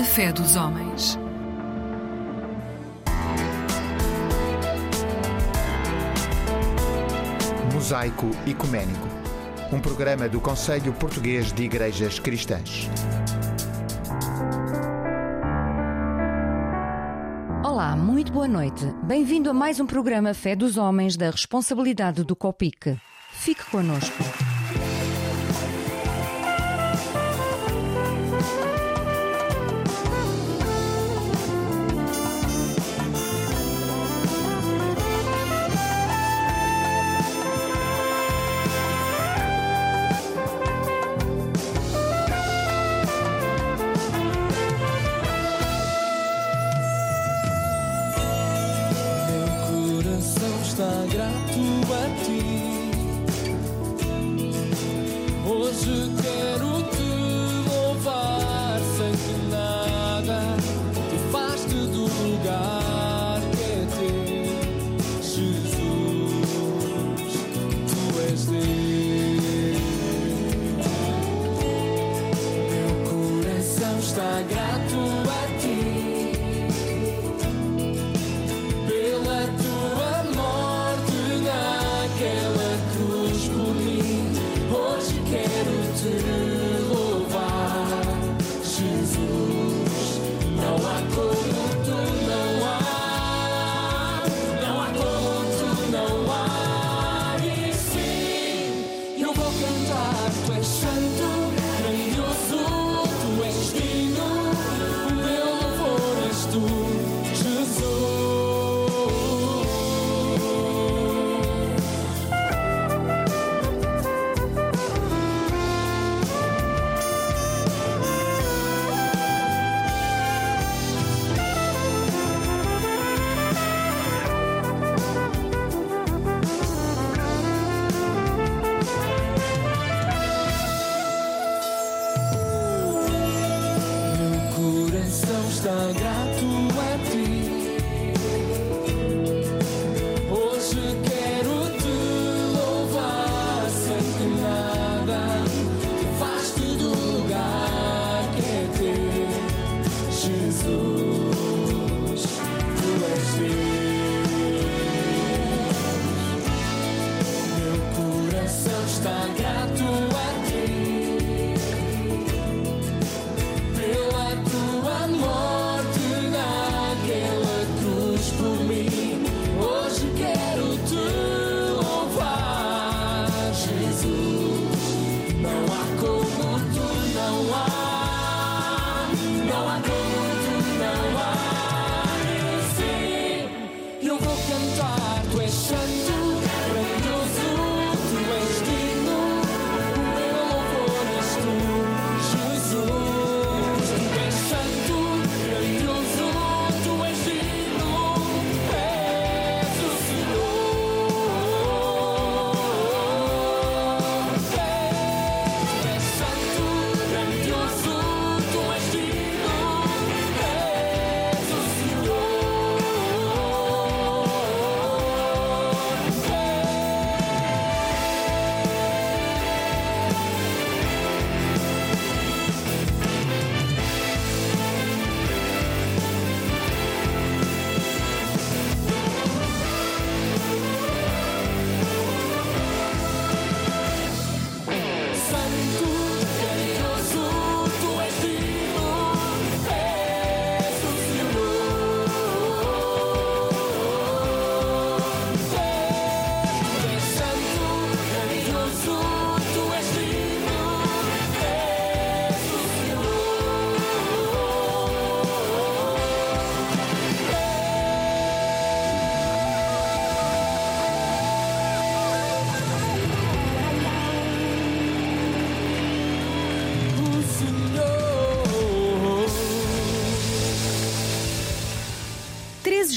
A fé dos homens. Mosaico Ecuménico, um programa do Conselho Português de Igrejas Cristãs. Olá, muito boa noite. Bem-vindo a mais um programa Fé dos Homens da responsabilidade do COPIC. Fique connosco.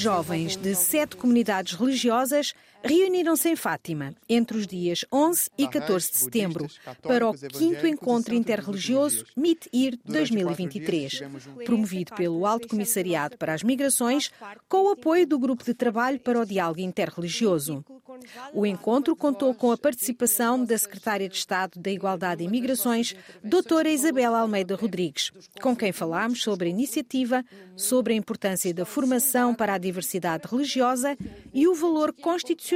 Jovens de sete comunidades religiosas reuniram-se em Fátima entre os dias 11 e 14 de setembro para o quinto encontro interreligioso MIT-IR 2023, promovido pelo Alto Comissariado para as Migrações, com o apoio do Grupo de Trabalho para o Diálogo Interreligioso. O encontro contou com a participação da Secretária de Estado da Igualdade e Migrações, doutora Isabela Almeida Rodrigues, com quem falámos sobre a iniciativa, sobre a importância da formação para a diversidade religiosa e o valor constitucional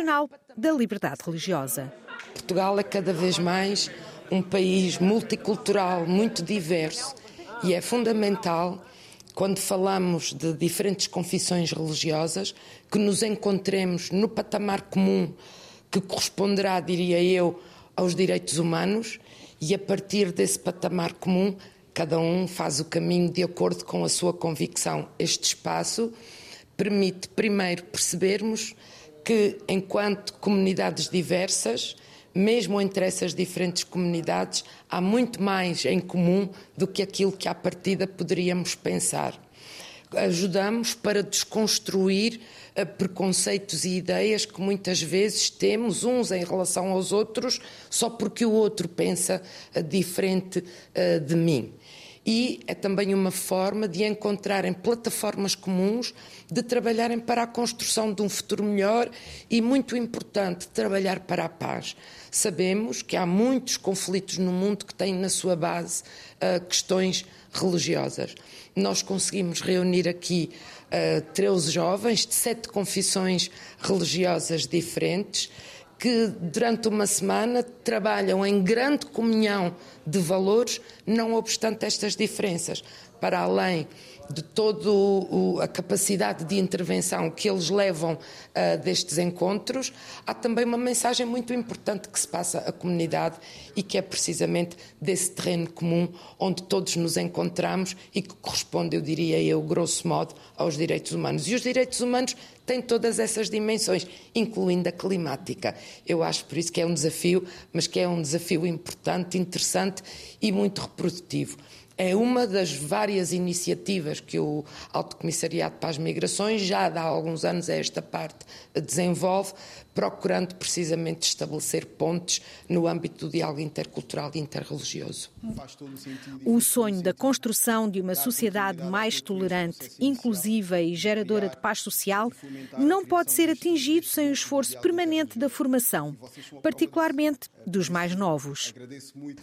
da liberdade religiosa. Portugal é cada vez mais um país multicultural, muito diverso, e é fundamental quando falamos de diferentes confissões religiosas, que nos encontremos no patamar comum que corresponderá, diria eu, aos direitos humanos e a partir desse patamar comum cada um faz o caminho de acordo com a sua convicção. Este espaço permite primeiro percebermos que enquanto comunidades diversas mesmo entre essas diferentes comunidades, há muito mais em comum do que aquilo que à partida poderíamos pensar. Ajudamos para desconstruir uh, preconceitos e ideias que muitas vezes temos uns em relação aos outros só porque o outro pensa uh, diferente uh, de mim e é também uma forma de encontrarem plataformas comuns, de trabalharem para a construção de um futuro melhor e, muito importante, trabalhar para a paz. Sabemos que há muitos conflitos no mundo que têm na sua base uh, questões religiosas. Nós conseguimos reunir aqui uh, 13 jovens de sete confissões religiosas diferentes que durante uma semana trabalham em grande comunhão de valores, não obstante estas diferenças, para além de toda a capacidade de intervenção que eles levam uh, destes encontros, há também uma mensagem muito importante que se passa à comunidade e que é precisamente desse terreno comum onde todos nos encontramos e que corresponde, eu diria eu, grosso modo, aos direitos humanos. E os direitos humanos têm todas essas dimensões, incluindo a climática. Eu acho por isso que é um desafio, mas que é um desafio importante, interessante e muito reprodutivo é uma das várias iniciativas que o Alto Comissariado para as Migrações já há alguns anos a esta parte desenvolve, procurando precisamente estabelecer pontes no âmbito do diálogo intercultural e interreligioso. O sonho da construção de uma sociedade mais tolerante, inclusiva e geradora de paz social não pode ser atingido sem o esforço permanente da formação, particularmente dos mais novos.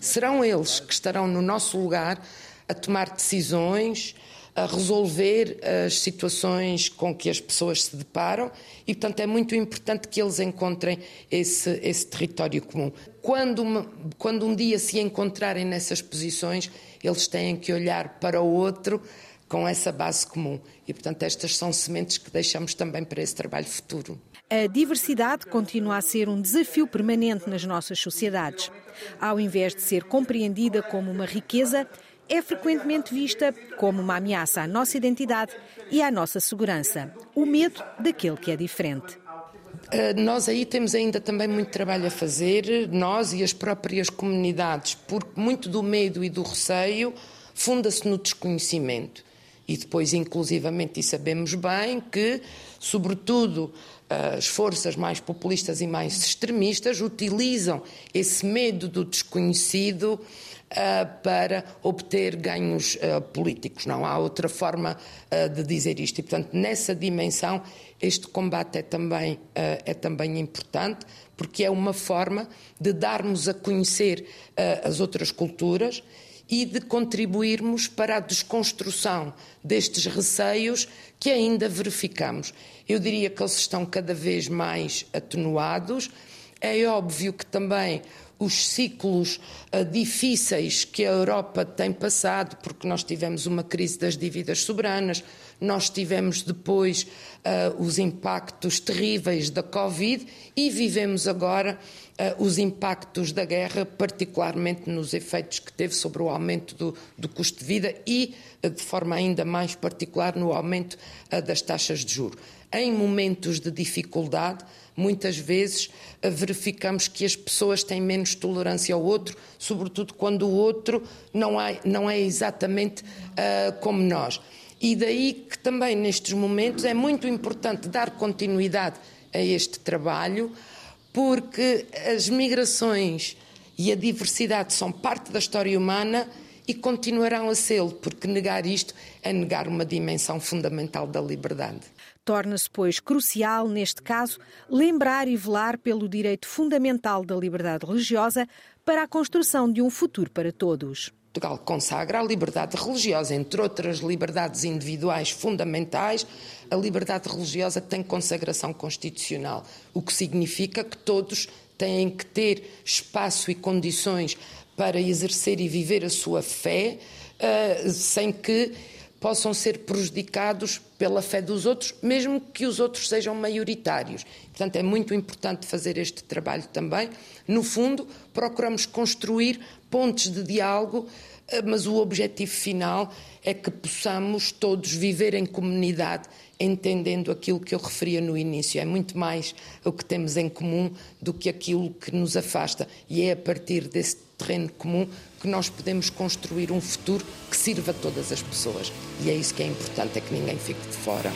Serão eles que estarão no nosso lugar a tomar decisões, a resolver as situações com que as pessoas se deparam e, portanto, é muito importante que eles encontrem esse, esse território comum. Quando, quando um dia se encontrarem nessas posições, eles têm que olhar para o outro com essa base comum. E, portanto, estas são sementes que deixamos também para esse trabalho futuro. A diversidade continua a ser um desafio permanente nas nossas sociedades. Ao invés de ser compreendida como uma riqueza, é frequentemente vista como uma ameaça à nossa identidade e à nossa segurança, o medo daquele que é diferente. Uh, nós aí temos ainda também muito trabalho a fazer, nós e as próprias comunidades, porque muito do medo e do receio funda-se no desconhecimento. E depois, inclusivamente, e sabemos bem que, sobretudo, as forças mais populistas e mais extremistas utilizam esse medo do desconhecido uh, para obter ganhos uh, políticos. Não há outra forma uh, de dizer isto. E, portanto, nessa dimensão, este combate é também, é também importante, porque é uma forma de darmos a conhecer as outras culturas e de contribuirmos para a desconstrução destes receios que ainda verificamos. Eu diria que eles estão cada vez mais atenuados. É óbvio que também os ciclos uh, difíceis que a Europa tem passado, porque nós tivemos uma crise das dívidas soberanas, nós tivemos depois uh, os impactos terríveis da Covid e vivemos agora uh, os impactos da guerra, particularmente nos efeitos que teve sobre o aumento do, do custo de vida e, de forma ainda mais particular, no aumento das taxas de juros. Em momentos de dificuldade, muitas vezes verificamos que as pessoas têm menos tolerância ao outro, sobretudo quando o outro não é, não é exatamente uh, como nós. E daí que também nestes momentos é muito importante dar continuidade a este trabalho, porque as migrações e a diversidade são parte da história humana e continuarão a sê-lo, porque negar isto é negar uma dimensão fundamental da liberdade. Torna-se, pois, crucial, neste caso, lembrar e velar pelo direito fundamental da liberdade religiosa para a construção de um futuro para todos. Portugal consagra a liberdade religiosa, entre outras liberdades individuais fundamentais, a liberdade religiosa tem consagração constitucional, o que significa que todos têm que ter espaço e condições para exercer e viver a sua fé, uh, sem que possam ser prejudicados pela fé dos outros, mesmo que os outros sejam maioritários. Portanto, é muito importante fazer este trabalho também. No fundo, procuramos construir pontes de diálogo, eh, mas o objetivo final é que possamos todos viver em comunidade, entendendo aquilo que eu referia no início. É muito mais o que temos em comum do que aquilo que nos afasta. E é a partir desse terreno comum que nós podemos construir um futuro que sirva a todas as pessoas. E é isso que é importante, é que ninguém fique de fora.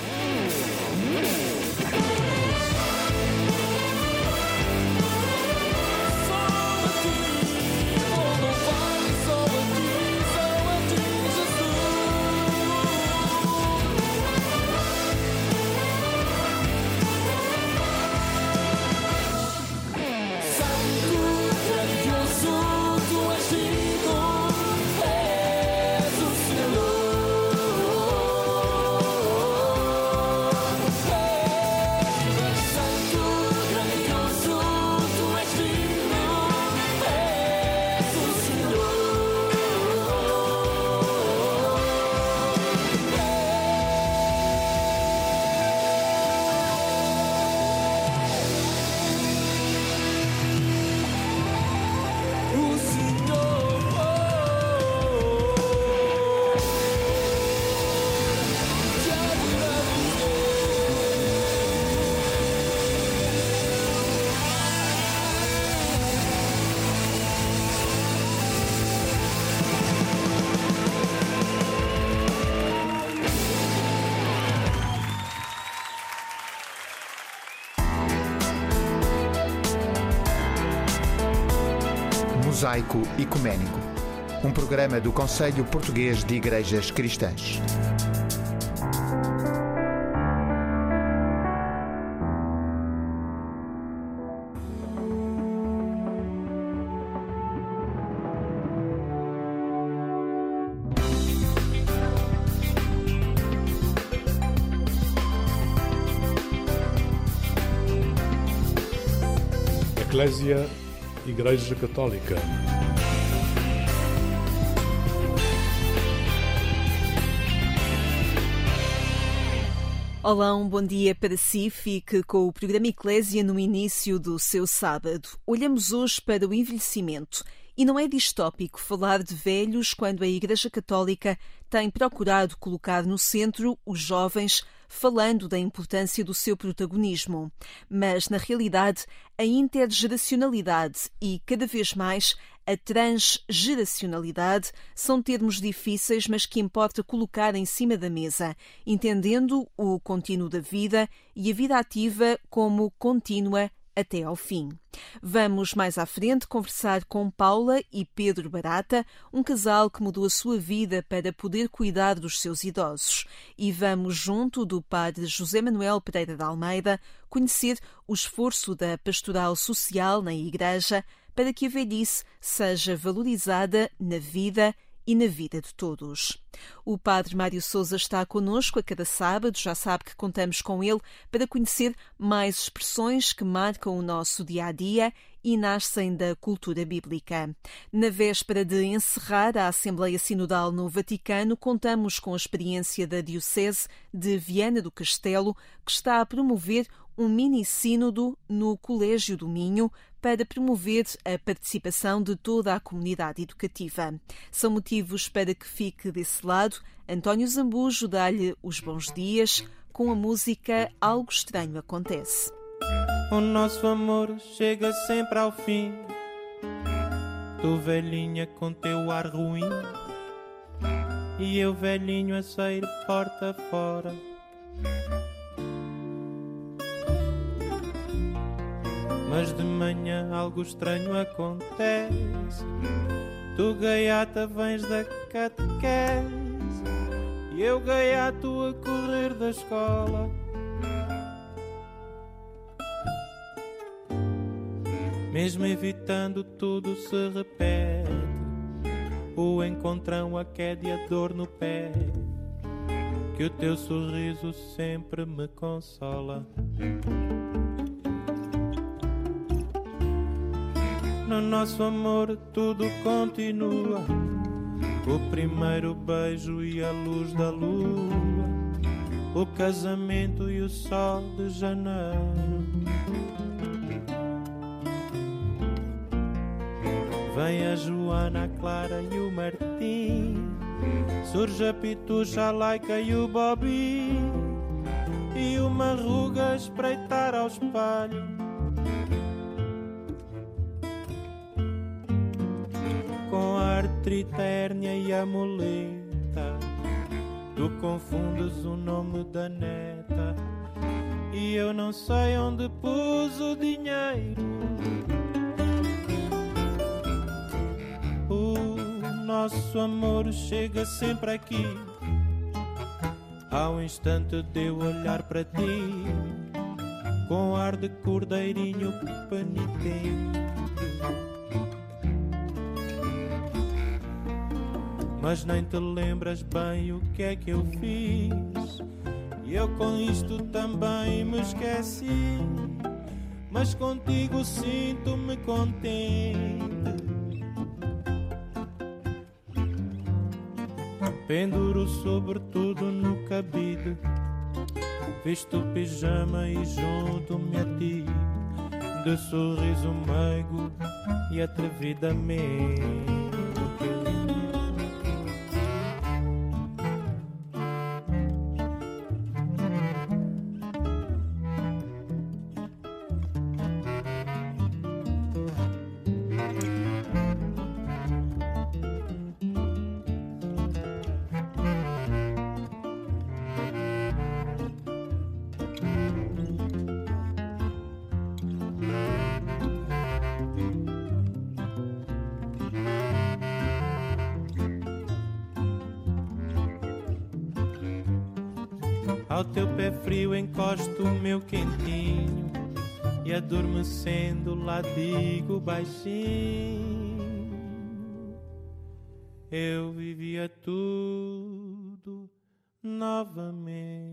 Mosaico Ecuménico, um programa do Conselho Português de Igrejas Cristãs. Eclésia Igreja Católica. Olá, um bom dia para si. Fique com o programa Eclésia no início do seu sábado. Olhamos hoje para o envelhecimento. E não é distópico falar de velhos quando a Igreja Católica tem procurado colocar no centro os jovens falando da importância do seu protagonismo. Mas, na realidade, a intergeracionalidade e, cada vez mais, a transgeracionalidade são termos difíceis, mas que importa colocar em cima da mesa, entendendo o contínuo da vida e a vida ativa como contínua até ao fim. Vamos mais à frente conversar com Paula e Pedro Barata, um casal que mudou a sua vida para poder cuidar dos seus idosos. E vamos, junto do padre José Manuel Pereira de Almeida, conhecer o esforço da pastoral social na Igreja para que a velhice seja valorizada na vida e na vida de todos. O Padre Mário Souza está conosco a cada sábado, já sabe que contamos com ele para conhecer mais expressões que marcam o nosso dia a dia e nascem da cultura bíblica. Na véspera de encerrar a Assembleia Sinodal no Vaticano, contamos com a experiência da Diocese de Viana do Castelo, que está a promover um mini-sínodo no Colégio do Minho para promover a participação de toda a comunidade educativa. São motivos para que fique desse lado. António Zambujo dá-lhe os bons dias com a música Algo Estranho Acontece. O nosso amor chega sempre ao fim. Tu velhinha com teu ar ruim e eu velhinho a sair porta fora. Mas de manhã algo estranho acontece. Tu gaiata vens da catequese E eu gaiato a correr da escola Mesmo evitando tudo se repete O encontrão, a queda e a dor no pé Que o teu sorriso sempre me consola. No nosso amor tudo continua O primeiro beijo e a luz da lua O casamento e o sol de janeiro Vem a Joana, a Clara e o Martim. Surge a Pitucha, a Laica e o Bobby E uma ruga a espreitar ao espelho Com a artrite, a hérnia e a muleta Tu confundes o nome da neta. E eu não sei onde pus o dinheiro nosso amor chega sempre aqui. Ao instante de eu olhar para ti Com ar de cordeirinho penitente Mas nem te lembras bem o que é que eu fiz. E eu com isto também me esqueci. Mas contigo sinto-me contente Penduro sobretudo no cabide Visto pijama e junto-me a ti De sorriso meigo e atrevidamente Ao teu pé frio encosto o meu quentinho E adormecendo lá digo baixinho Eu vivia tudo novamente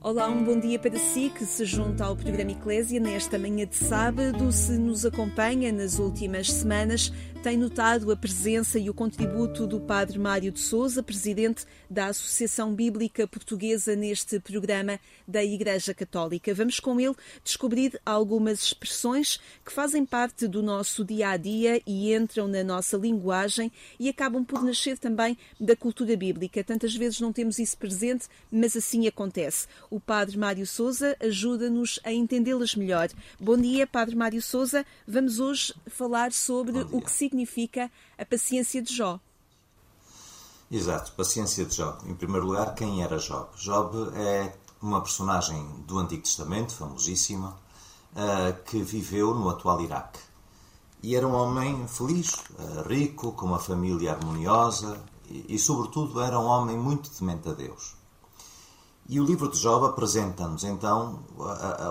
Olá, um bom dia para si que se junta ao programa Eclésia nesta manhã de sábado. Se nos acompanha nas últimas semanas, tem notado a presença e o contributo do Padre Mário de Souza, presidente da Associação Bíblica Portuguesa, neste programa da Igreja Católica. Vamos com ele descobrir algumas expressões que fazem parte do nosso dia a dia e entram na nossa linguagem e acabam por nascer também da cultura bíblica. Tantas vezes não temos isso presente, mas assim acontece. O Padre Mário Souza ajuda-nos a entendê-las melhor. Bom dia, Padre Mário Souza. Vamos hoje falar sobre o que significa a paciência de Jó. Exato, paciência de Job. Em primeiro lugar, quem era Job? Job é uma personagem do Antigo Testamento, famosíssima, eh, que viveu no atual Iraque. E era um homem feliz, eh, rico, com uma família harmoniosa e, sobretudo, era um homem muito temente a Deus. E o livro de Job apresenta-nos então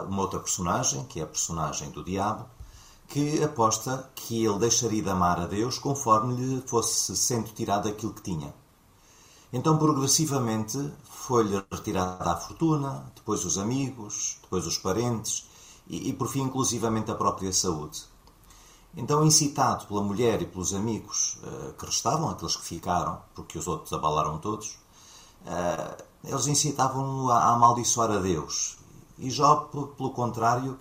uma outra personagem, que é a personagem do diabo, que aposta que ele deixaria de amar a Deus conforme lhe fosse sendo tirado aquilo que tinha. Então, progressivamente, foi-lhe retirada a fortuna, depois os amigos, depois os parentes e, e, por fim, inclusivamente a própria saúde. Então, incitado pela mulher e pelos amigos uh, que restavam, aqueles que ficaram, porque os outros abalaram todos, uh, eles incitavam-no a amaldiçoar a Deus. E Jó, pelo contrário,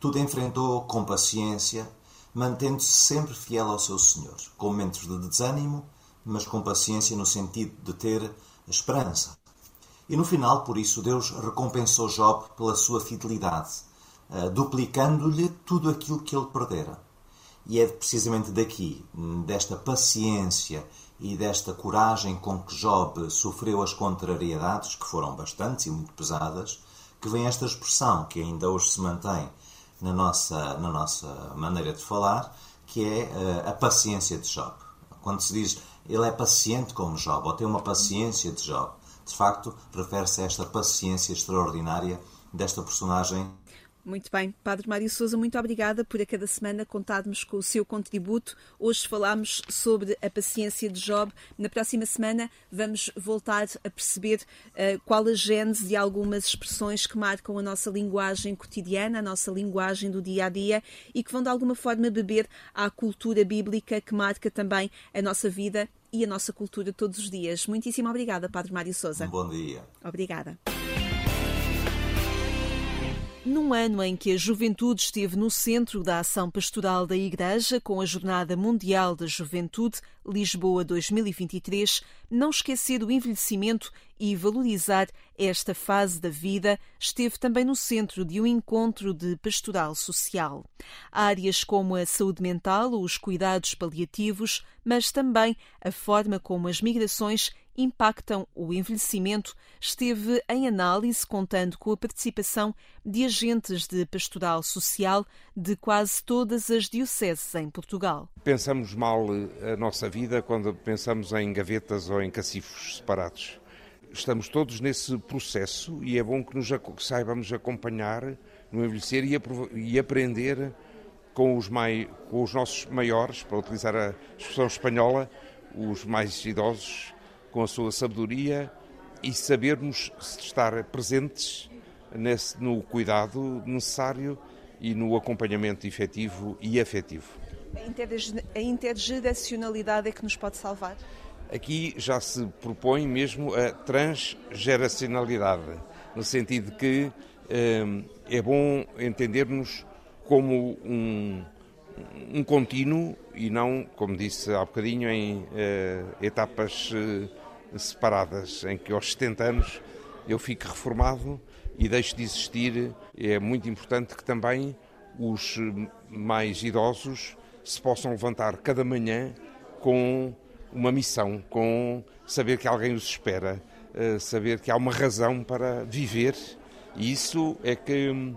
tudo enfrentou com paciência, mantendo-se sempre fiel ao seu Senhor, com momentos de desânimo, mas com paciência no sentido de ter esperança. E no final, por isso, Deus recompensou Job pela sua fidelidade, duplicando-lhe tudo aquilo que ele perdera. E é precisamente daqui, desta paciência e desta coragem com que Job sofreu as contrariedades, que foram bastantes e muito pesadas, que vem esta expressão que ainda hoje se mantém na nossa, na nossa maneira de falar, que é uh, a paciência de Job. Quando se diz ele é paciente como Job, ou tem uma paciência de Job, de facto, refere-se a esta paciência extraordinária desta personagem muito bem, Padre Mário Souza, muito obrigada por a cada semana contarmos com o seu contributo. Hoje falámos sobre a paciência de Job. Na próxima semana vamos voltar a perceber uh, qual a gênese de algumas expressões que marcam a nossa linguagem cotidiana, a nossa linguagem do dia a dia e que vão de alguma forma beber à cultura bíblica que marca também a nossa vida e a nossa cultura todos os dias. Muitíssimo obrigada, Padre Mário Souza. Um bom dia. Obrigada. Num ano em que a juventude esteve no centro da ação pastoral da Igreja, com a Jornada Mundial da Juventude, Lisboa 2023, não esquecer o envelhecimento e valorizar esta fase da vida esteve também no centro de um encontro de pastoral social. Áreas como a saúde mental ou os cuidados paliativos, mas também a forma como as migrações impactam o envelhecimento, esteve em análise contando com a participação de agentes de pastoral social de quase todas as dioceses em Portugal. Pensamos mal a nossa vida quando pensamos em gavetas ou em cacifos separados. Estamos todos nesse processo e é bom que nos saibamos acompanhar no envelhecer e, e aprender com os, mai, com os nossos maiores, para utilizar a expressão espanhola, os mais idosos, com a sua sabedoria e sabermos estar presentes nesse, no cuidado necessário e no acompanhamento efetivo e afetivo. A intergeracionalidade é que nos pode salvar? Aqui já se propõe mesmo a transgeracionalidade, no sentido de que eh, é bom entendermos como um, um contínuo e não, como disse há bocadinho, em eh, etapas eh, separadas, em que aos 70 anos eu fico reformado e deixo de existir. É muito importante que também os mais idosos se possam levantar cada manhã com uma missão, com saber que alguém os espera, eh, saber que há uma razão para viver. E isso é que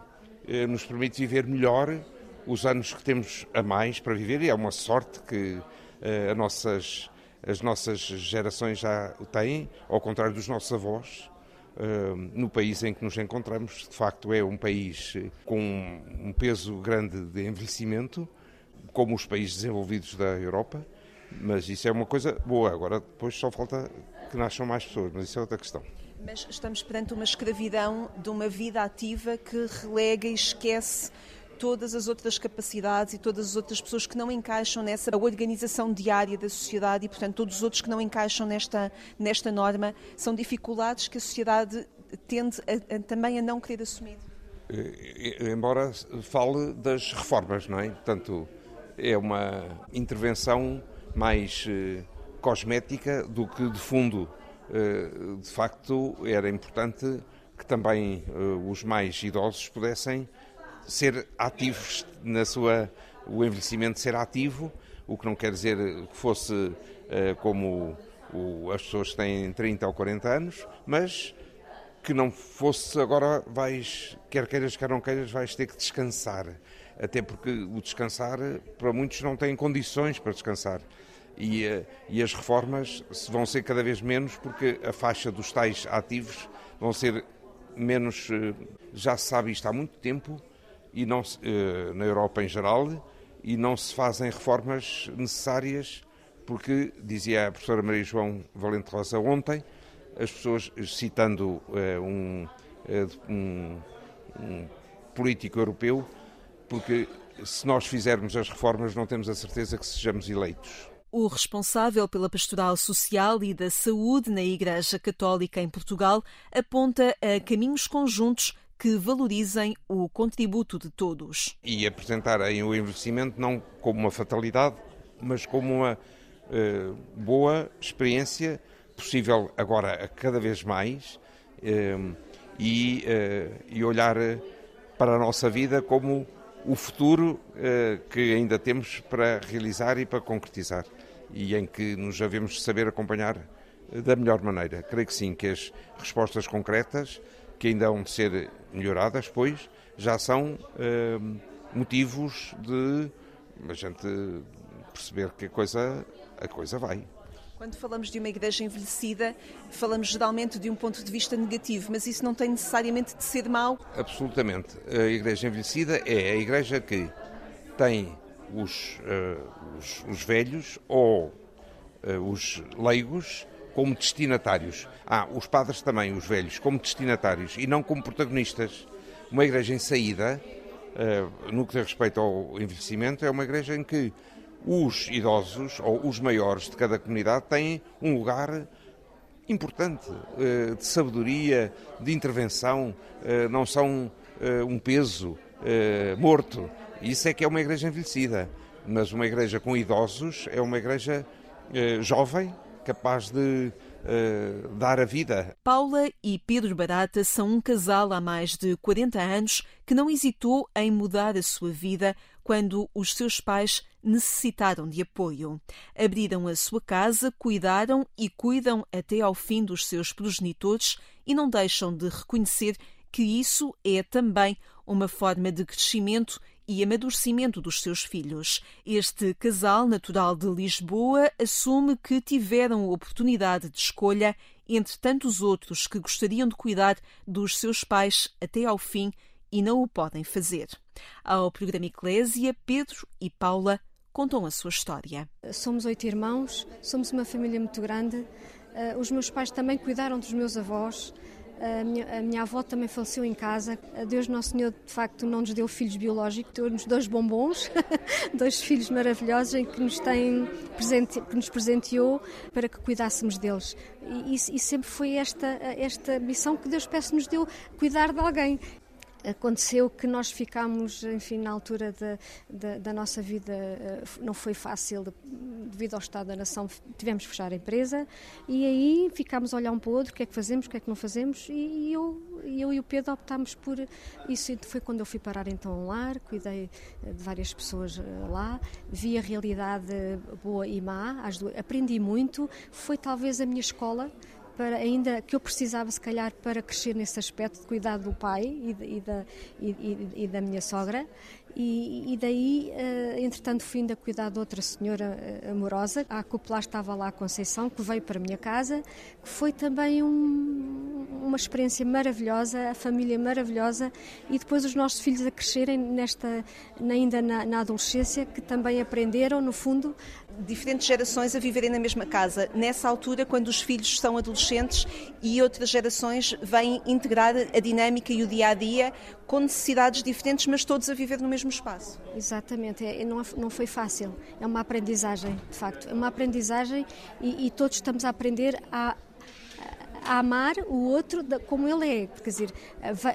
eh, nos permite viver melhor os anos que temos a mais para viver e é uma sorte que uh, as, nossas, as nossas gerações já têm, ao contrário dos nossos avós. Uh, no país em que nos encontramos, de facto, é um país com um peso grande de envelhecimento, como os países desenvolvidos da Europa, mas isso é uma coisa boa. Agora, depois só falta que nasçam mais pessoas, mas isso é outra questão. Mas estamos perante uma escravidão de uma vida ativa que relega e esquece todas as outras capacidades e todas as outras pessoas que não encaixam nessa organização diária da sociedade e, portanto, todos os outros que não encaixam nesta, nesta norma são dificuldades que a sociedade tende a, a, também a não querer assumir. Eh, embora fale das reformas, não é? Portanto, é uma intervenção mais eh, cosmética do que de fundo. Eh, de facto, era importante que também os mais idosos pudessem ser ativos na sua o envelhecimento ser ativo, o que não quer dizer que fosse uh, como o, as pessoas que têm 30 ou 40 anos, mas que não fosse agora vais, quer queiras, quer não queiras, vais ter que descansar. Até porque o descansar, para muitos, não têm condições para descansar. E, uh, e as reformas vão ser cada vez menos, porque a faixa dos tais ativos vão ser menos. Uh, já se sabe isto há muito tempo, e não se, eh, na Europa em geral e não se fazem reformas necessárias porque, dizia a professora Maria João Valente Rosa ontem, as pessoas, citando uh, um, uh, um, um, político europeu, porque se nós fizermos as reformas não temos a certeza que sejamos eleitos. O responsável pela pastoral social e da saúde na Igreja Católica em Portugal aponta a caminhos conjuntos que valorizem o contributo de todos. E apresentarem o envelhecimento não como uma fatalidade, mas como uma uh, boa experiência, possível agora cada vez mais, uh, e, uh, e, olhar para a nossa vida como o futuro que ainda temos para realizar e para concretizar, e em que nos devemos saber acompanhar da melhor maneira. Creio que sim, que as respostas concretas que ainda vão ser melhoradas, pois já são eh, motivos de a gente perceber que a coisa, a coisa vai. Quando falamos de uma igreja envelhecida, falamos geralmente de um ponto de vista negativo, mas isso não tem necessariamente de ser mau? Absolutamente. A igreja envelhecida é a igreja que tem os, uh, os, os, velhos ou uh, os leigos como destinatários. Ah, os padres também, os velhos, como destinatários e não como protagonistas. Uma igreja em saída, uh, no que diz respeito ao envelhecimento, é uma igreja em que os idosos ou os maiores de cada comunidade têm um lugar importante eh, de sabedoria, de intervenção, eh, não são eh, um peso morto. Isso é que é uma igreja envelhecida. Mas uma igreja com idosos é uma igreja jovem, capaz de uh, dar a vida. Paula e Pedro Barata são um casal há mais de 40 anos que não hesitou em mudar a sua vida quando os seus pais necessitaram de apoio. Abriram a sua casa, cuidaram e cuidam até ao fim dos seus progenitores e não deixam de reconhecer que isso é também uma forma de crescimento e amadurecimento dos seus filhos. Este casal natural de Lisboa assume que tiveram a oportunidade de escolha entre tantos outros que gostariam de cuidar dos seus pais até ao fim e não o podem fazer. Ao programa Eclésia, Pedro e Paula contam a sua história. Somos oito irmãos, somos uma família muito grande. Eh, os meus pais também cuidaram dos meus avós. A minha, a minha, avó também faleceu em casa. Deus Nosso Senhor, de facto, não nos deu filhos biológicos, deu-nos dois bombons, dois filhos maravilhosos em que nos, tem presente, que nos presenteou para que cuidássemos deles. E, e, e sempre foi esta, esta missão que Deus peço nos deu, cuidar de alguém aconteceu que nós ficámos, enfim, na altura da, da, da nossa vida, eh, não foi fácil, devido ao estado da nação, tivemos que fechar a empresa e aí ficámos a olhar um para o outro, o que é que fazemos, o que é que não fazemos, e eu, eu e o Pedro optámos por isso. Foi quando eu fui parar então ao lar, cuidei eh, de várias pessoas eh, lá, vi a realidade boa e má, aprendi muito, foi talvez a minha escola para ainda que eu precisava se calhar para crescer nesse aspecto de cuidar do pai e, e, da, e, e da minha sogra e, daí, uh, entretanto, fui ainda cuidar de outra senhora uh, amorosa. A cúpula estava lá a Conceição, que veio para a minha casa, que foi também um, uma experiência maravilhosa, a família maravilhosa e depois os nossos filhos a crescerem nesta, ainda na, na adolescência, que também aprenderam, no fundo. Diferentes gerações a viverem na mesma casa. Nessa altura, quando os filhos são adolescentes e outras gerações vêm integrar a dinâmica e o dia a dia com necessidades diferentes, mas todos a viver no mesmo espaço. Exatamente, é, não, não foi fácil. É uma aprendizagem, de facto. É uma aprendizagem e, e todos estamos a aprender a a amar o outro como ele é. Quer dizer,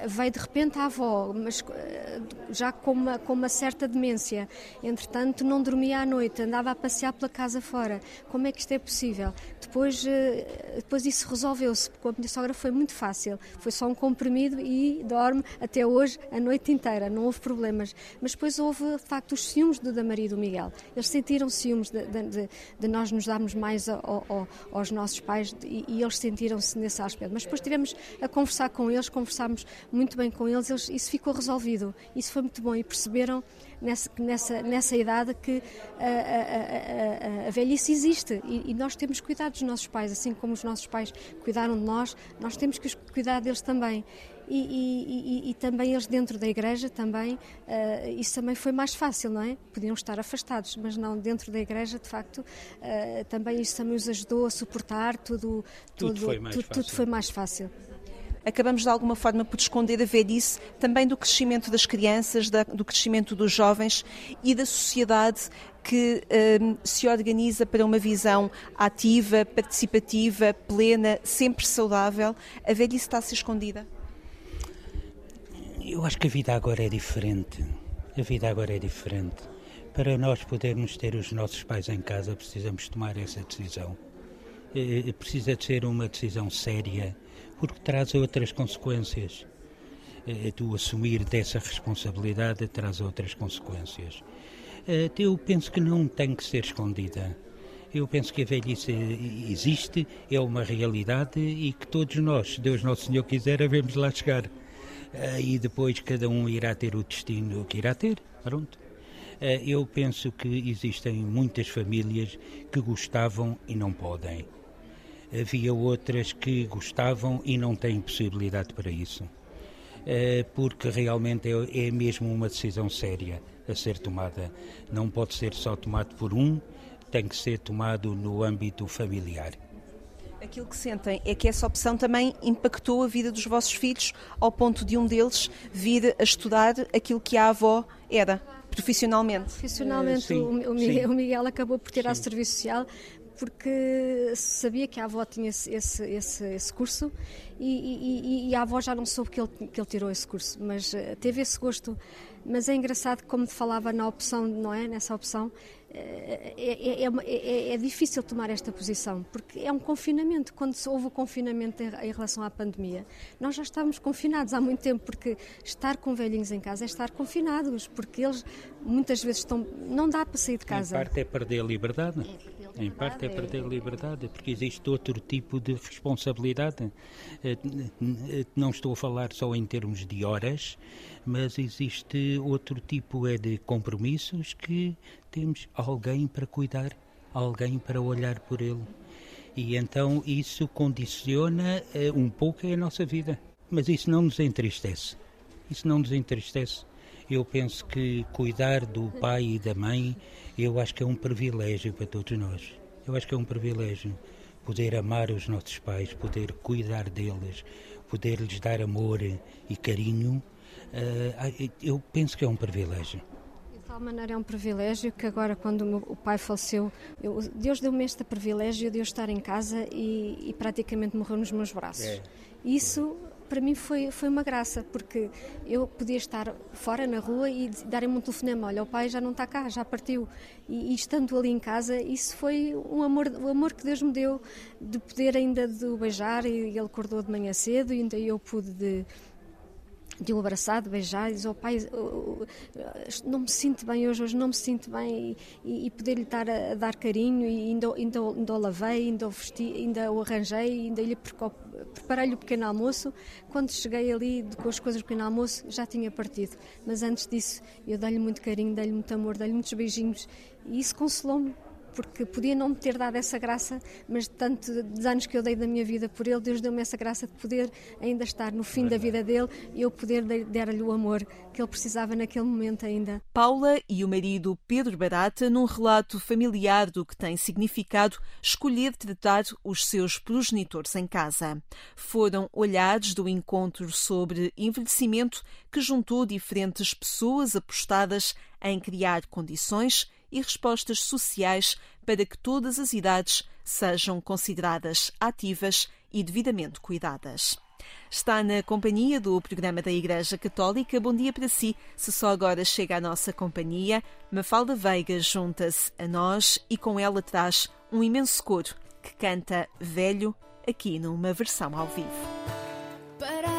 veio de repente a avó, mas eh, já com uma, com uma certa demência. Entretanto, não dormia à noite, andava a passear pela casa fora. Como é que isto é possível? Depois, eh, depois isso resolveu-se, porque a minha sogra foi muito fácil. Foi só um comprimido e dorme até hoje a noite inteira, não houve problemas. Mas depois houve, de facto, os ciúmes do da Maria e do Miguel. Eles sentiram ciúmes de, de, de nós nos darmos mais ao, ao, aos nossos pais e, e eles sentiram-se nesse aspecto. Mas depois estivemos a conversar com eles, conversámos muito bem com eles, eles isso ficou resolvido. Isso foi muito bom e perceberam nessa, nessa, nessa idade que a, a, a, a velhice existe e, e, nós temos que cuidar dos nossos pais, assim como os nossos pais cuidaram de nós, nós temos que cuidar deles também. E, e, e, também eles dentro da igreja também uh, isso também foi mais fácil não é podiam estar afastados mas não dentro da igreja de facto uh, também isso também os ajudou a suportar tudo tudo, tudo foi mais tudo, fácil. Tudo foi mais fácil acabamos de alguma forma por esconder a velhice também do crescimento das crianças, da, do crescimento dos jovens e da sociedade que um, se organiza para uma visão ativa, participativa, plena, sempre saudável. A velhice está a ser escondida? Eu acho que a vida agora é diferente. A vida agora é diferente. Para nós podermos ter os nossos pais em casa, precisamos tomar essa decisão. Eh, precisa de ser uma decisão séria, porque traz outras consequências. Eh, tu assumir dessa responsabilidade traz outras consequências. Eh, eu penso que não tem que ser escondida. Eu penso que a velhice existe, é uma realidade e que todos nós, se Deus Nosso Senhor quiser, devemos lá chegar. Eh, e depois cada um irá ter o destino que irá ter. Pronto. Eh, Eu penso que existem muitas famílias que gostavam e não podem. Havia outras que gostavam e não têm possibilidade para isso. Eh, Porque realmente é é mesmo uma decisão séria a ser tomada. Não pode ser só tomado por um, tem que ser tomado no âmbito familiar. Aquilo que sentem é que essa opção também impactou a vida dos vossos filhos, ao ponto de um deles vir a estudar aquilo que a avó era, profissionalmente. Profissionalmente, Sim, o, o sim. Miguel, o Miguel acabou por tirar o serviço social porque sabia que a avó tinha esse, esse, esse, esse curso e, e- e- a avó já não soube que ele, que ele tirou esse curso, mas eh, teve esse gosto. Mas é engraçado, como te falava na opção, não é? Nessa opção, é, é- é uma- é- é difícil tomar esta posição, porque é um confinamento. Quando houve o confinamento em, relação à pandemia, nós já estávamos confinados há muito tempo, porque estar com velhinhos em casa é estar confinados, porque eles muitas vezes estão. Não dá para sair de casa. Em parte é perder a liberdade. Em parte é perder a liberdade, porque existe outro tipo de responsabilidade. Eh, Não estou a falar só em termos de horas, mas existe outro tipo é de compromissos que temos alguém para cuidar, alguém para olhar por ele. E então isso condiciona eh, um pouco a nossa vida. Mas isso não nos entristece. Isso não nos entristece. Eu penso que cuidar do pai e da mãe, eu acho que é um privilégio para todos nós. Eu acho que é um privilégio poder amar os nossos pais, poder cuidar deles, poder lhes dar amor e carinho. Eh, eu penso que é um privilégio. De tal maneira é um privilégio que agora, quando o, meu, pai faleceu, eu- Deus deu-me este privilégio de eu estar em casa e, e praticamente morreu nos meus braços. É. Isso, para mim, foi, foi uma graça, porque eu podia estar fora na rua e darem-me um telefonema: olha, o pai já não está cá, já partiu. E, e estando ali em casa, isso foi um amor, o amor que Deus me deu de poder ainda de o beijar. E ele acordou de manhã cedo e ainda eu pude de de o abraçar, de beijar, e dizer, oh pai, não me sinto bem hoje, hoje não me sinto bem, e, e poder-lhe dar, a, a dar carinho, e ainda, ainda, ainda o lavei, ainda o vesti, ainda o arranjei, ainda lhe preparei-lhe o pequeno almoço. Quando cheguei ali com as coisas do pequeno almoço, já tinha partido. Mas antes disso, eu dei-lhe muito carinho, dei-lhe muito amor, dei-lhe muitos beijinhos, e isso consolou-me. Porque podia não me ter dado essa graça, mas de tantos anos que eu dei da minha vida por ele, Deus deu-me essa graça de poder ainda estar no fim da vida dele e eu poder dar- dar-lhe o amor que ele precisava naquele momento ainda. Paula e o marido Pedro Barata, num relato familiar do que tem significado escolher tratar os seus progenitores em casa. Foram olhares do encontro sobre envelhecimento que juntou diferentes pessoas apostadas em criar condições e respostas sociais para que todas as idades sejam consideradas ativas e devidamente cuidadas. Está na companhia do programa da Igreja Católica. Bom dia para si. Se só agora chega à nossa companhia, Mafalda Veiga junta-se a nós e com ela traz um imenso coro que canta Velho aqui numa versão ao vivo. Parado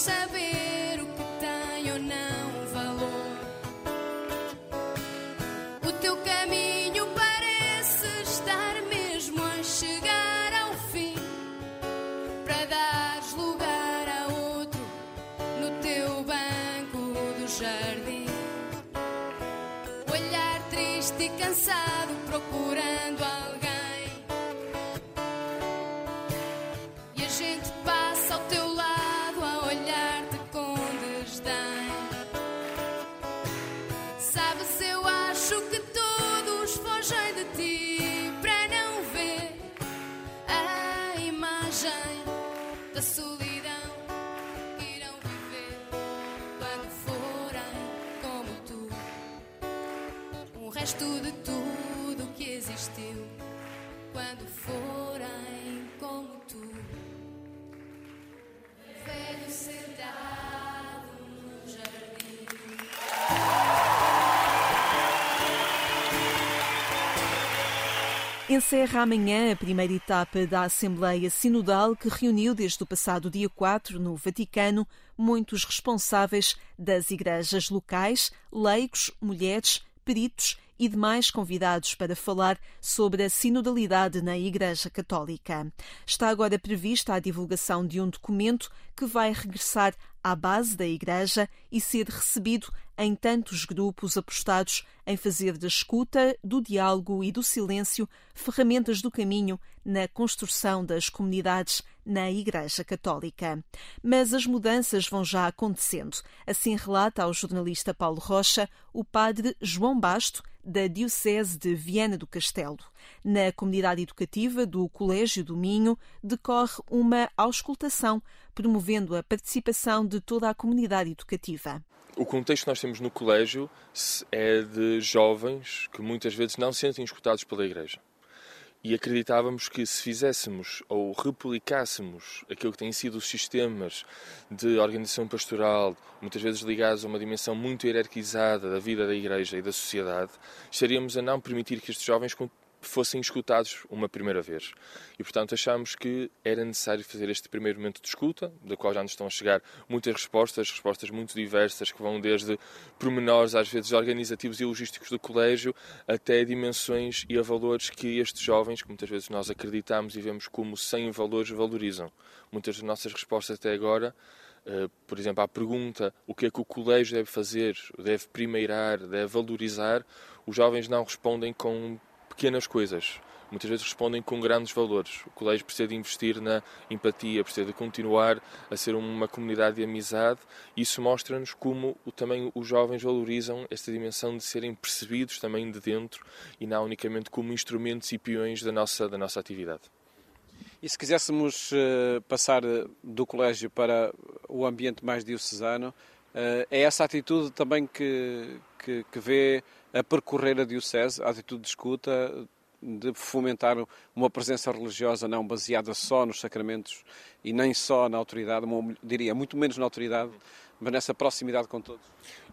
saber o que tem ou não valor. O teu caminho parece estar mesmo a chegar ao fim. Para dares lugar a outro no teu banco do jardim. Olhar triste e cansado existiu quando forem como tu. Velho sentado no jardim. Encerra amanhã a primeira etapa da Assembleia Sinodal que reuniu desde o passado dia 4 no Vaticano muitos responsáveis das igrejas locais, leigos, mulheres, peritos e demais convidados para falar sobre a sinodalidade na Igreja Católica. Está agora prevista a divulgação de um documento que vai regressar à base da Igreja e ser recebido em tantos grupos apostados em fazer da escuta, do diálogo e do silêncio ferramentas do caminho na construção das comunidades na Igreja Católica. Mas as mudanças vão já acontecendo. Assim relata ao jornalista Paulo Rocha o padre João Basto, da Diocese de Viana do Castelo. Na comunidade educativa do Colégio do Minho decorre uma auscultação, promovendo a participação de toda a comunidade educativa. O contexto que nós temos no colégio é de jovens que muitas vezes não se sentem escutados pela Igreja. E acreditávamos que se fizéssemos ou replicássemos aquilo que têm sido os sistemas de organização pastoral, muitas vezes ligados a uma dimensão muito hierarquizada da vida da Igreja e da sociedade, estaríamos a não permitir que estes jovens fossem escutados uma primeira vez. E, portanto, achámos que era necessário fazer este primeiro momento de escuta, da qual já nos estão a chegar muitas respostas, respostas muito diversas, que vão desde pormenores, às vezes organizativos e logísticos do colégio, até dimensões e a valores que estes jovens, que muitas vezes nós acreditamos e vemos como sem valores, valorizam. Muitas das nossas respostas até agora por exemplo, à pergunta o que é que o colégio deve fazer, deve primeirar, deve valorizar, os jovens não respondem com pequenas coisas. Muitas vezes respondem com grandes valores. O colégio precisa de investir na empatia, precisa de continuar a ser uma comunidade de amizade. Isso mostra-nos como também os jovens valorizam esta dimensão de serem percebidos também de dentro e não unicamente como instrumentos e peões da nossa, da nossa atividade. E se quiséssemos uh, passar do colégio para o ambiente mais diocesano, uh, é essa atitude também que, que, que vê a percorrer a Diocese, a atitude de escuta, de fomentar uma presença religiosa não baseada só nos sacramentos e nem só na autoridade, diria, muito menos na autoridade, mas nessa proximidade com todos.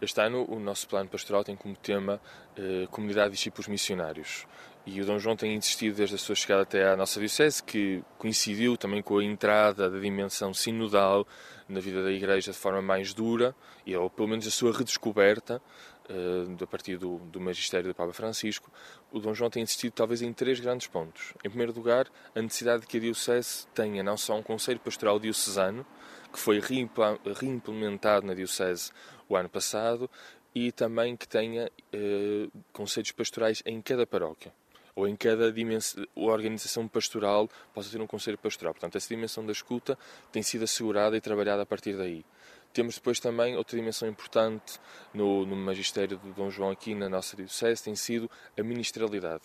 Este ano o nosso plano pastoral tem como tema eh, Comunidade de Discípulos Missionários. E o Dom João tem insistido desde a sua chegada até à nossa Diocese, que coincidiu também com a entrada da dimensão sinodal na vida da Igreja de forma mais dura, e, ou pelo menos a sua redescoberta, a partir do, do magistério do Papa Francisco, o Dom João tem insistido talvez em três grandes pontos. Em primeiro lugar, a necessidade de que a Diocese tenha não só um Conselho Pastoral Diocesano, que foi reimplementado na Diocese o ano passado, e também que tenha uh, conselhos pastorais em cada paróquia ou em cada dimensão, organização pastoral possa ter um conselho pastoral. Portanto, essa dimensão da escuta tem sido assegurada e trabalhada a partir daí. Temos depois também outra dimensão importante no, no magistério de Dom João aqui na nossa diocese, tem sido a ministralidade.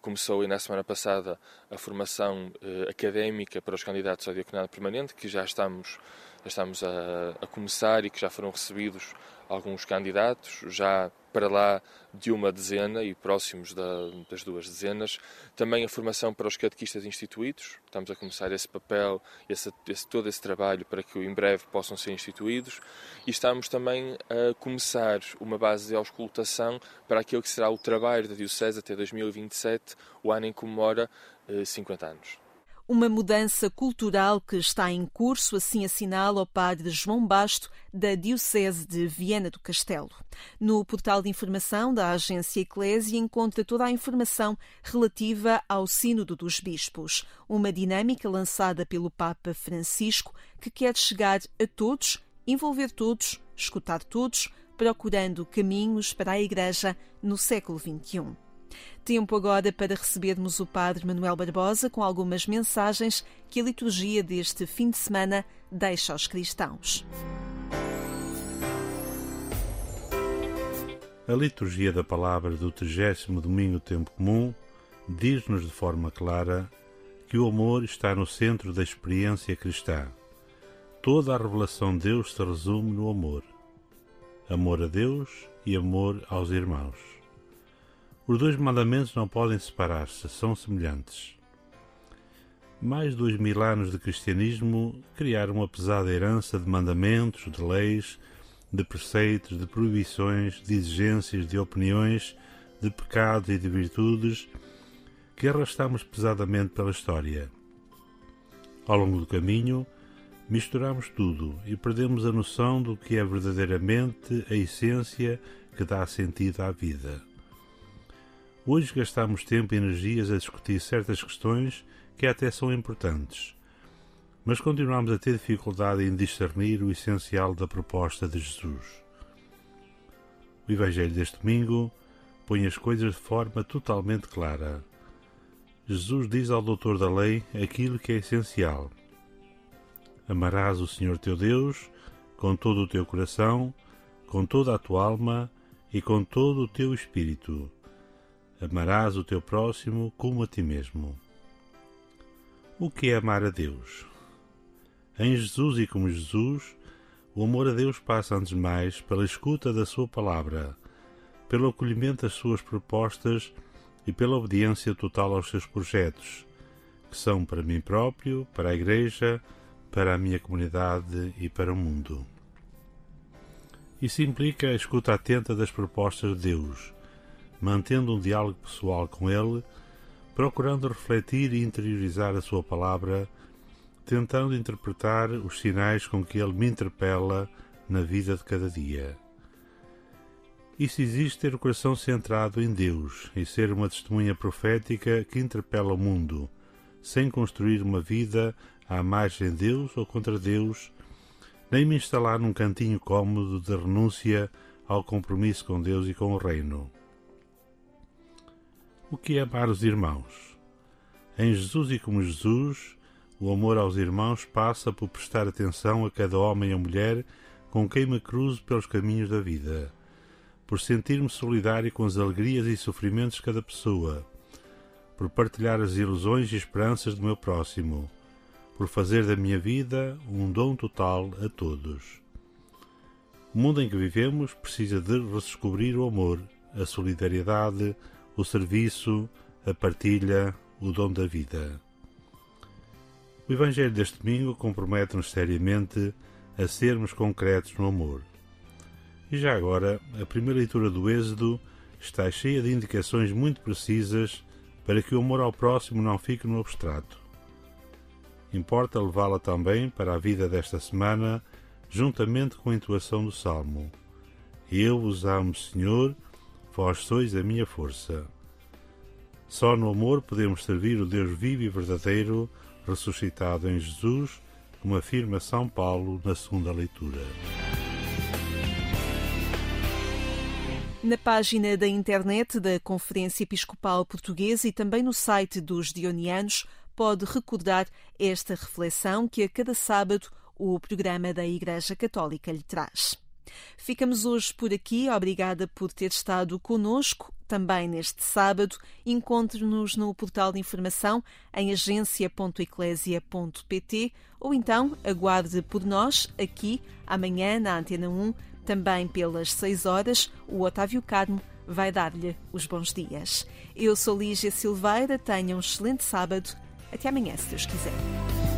Começou na semana passada a formação eh, académica para os candidatos ao diaconado permanente, que já estamos, já estamos a, a começar e que já foram recebidos alguns candidatos, já para lá de uma dezena e próximos da, das duas dezenas. Também a formação para os catequistas instituídos. Estamos a começar esse papel, esse, esse, todo esse trabalho para que em breve possam ser instituídos. E estamos também a começar uma base de auscultação para aquilo que será o trabalho da Diocese até 2027, o ano em que comemora eh, 50 anos. Uma mudança cultural que está em curso, assim assinala o padre João Basto, da Diocese de Viena do Castelo. No portal de informação da Agência Eclésia encontra toda a informação relativa ao Sínodo dos Bispos, uma dinâmica lançada pelo Papa Francisco que quer chegar a todos, envolver todos, escutar todos, procurando caminhos para a Igreja no século XXI. Tempo agora para recebermos o Padre Manuel Barbosa com algumas mensagens que a liturgia deste fim de semana deixa aos cristãos. A liturgia da palavra do 30 domingo tempo comum diz-nos de forma clara que o amor está no centro da experiência cristã. Toda a revelação de Deus se resume no amor. Amor a Deus e amor aos irmãos. Os dois mandamentos não podem separar-se, são semelhantes. Mais dois mil anos de cristianismo criaram uma pesada herança de mandamentos, de leis, de preceitos, de proibições, de exigências, de opiniões, de pecados e de virtudes que arrastamos pesadamente pela história. Ao longo do caminho, misturamos tudo e perdemos a noção do que é verdadeiramente a essência que dá sentido à vida. Hoje gastamos tempo e energias a discutir certas questões que até são importantes, mas continuamos a ter dificuldade em discernir o essencial da proposta de Jesus. O Evangelho deste domingo põe as coisas de forma totalmente clara. Jesus diz ao doutor da lei aquilo que é essencial. Amarás o Senhor teu Deus com todo o teu coração, com toda a tua alma e com todo o teu espírito Amarás o teu próximo como a ti mesmo. O que é amar a Deus? Em Jesus e como Jesus, o amor a Deus passa antes mais pela escuta da Sua palavra, pelo acolhimento das Suas propostas e pela obediência total aos seus projetos, que são para mim próprio, para a Igreja, para a minha comunidade e para o mundo. Isso implica a escuta atenta das propostas de Deus mantendo um diálogo pessoal com ele, procurando refletir e interiorizar a sua palavra, tentando interpretar os sinais com que ele me interpela na vida de cada dia. Isso existe ter o coração centrado em Deus e ser uma testemunha profética que interpela o mundo, sem construir uma vida à margem de Deus ou contra Deus, nem me instalar num cantinho cômodo de renúncia ao compromisso com Deus e com o Reino. O que é amar os irmãos? Em Jesus e como Jesus, o amor aos irmãos passa por prestar atenção a cada homem ou mulher com quem me cruzo pelos caminhos da vida, por sentir-me solidário com as alegrias e sofrimentos de cada pessoa, por partilhar as ilusões e esperanças do meu próximo, por fazer da minha vida um dom total a todos. O mundo em que vivemos precisa de redescobrir o amor, a solidariedade, o serviço, a partilha, o dom da vida. O Evangelho deste domingo compromete-nos seriamente a sermos concretos no amor. E já agora, a primeira leitura do Êxodo está cheia de indicações muito precisas para que o amor ao próximo não fique no abstrato. Importa levá-la também para a vida desta semana, juntamente com a intuação do Salmo. Eu vos amo, Senhor, vós sois a minha força. Só no amor podemos servir o Deus vivo e verdadeiro, ressuscitado em Jesus, como afirma São Paulo na segunda leitura. Na página da internet da Conferência Episcopal Portuguesa e também no site dos Dionianos, pode recordar esta reflexão que a cada sábado o programa da Igreja Católica lhe traz. Ficamos hoje por aqui. Obrigada por ter estado conosco também neste sábado. Encontre-nos no portal de informação em agência.eclésia.pt ou então aguarde por nós aqui amanhã na Antena 1 Também pelas 6 horas, o Otávio Carmo vai dar-lhe os bons dias. Eu sou Lígia Silveira, tenha um excelente sábado. Até amanhã, se Deus quiser.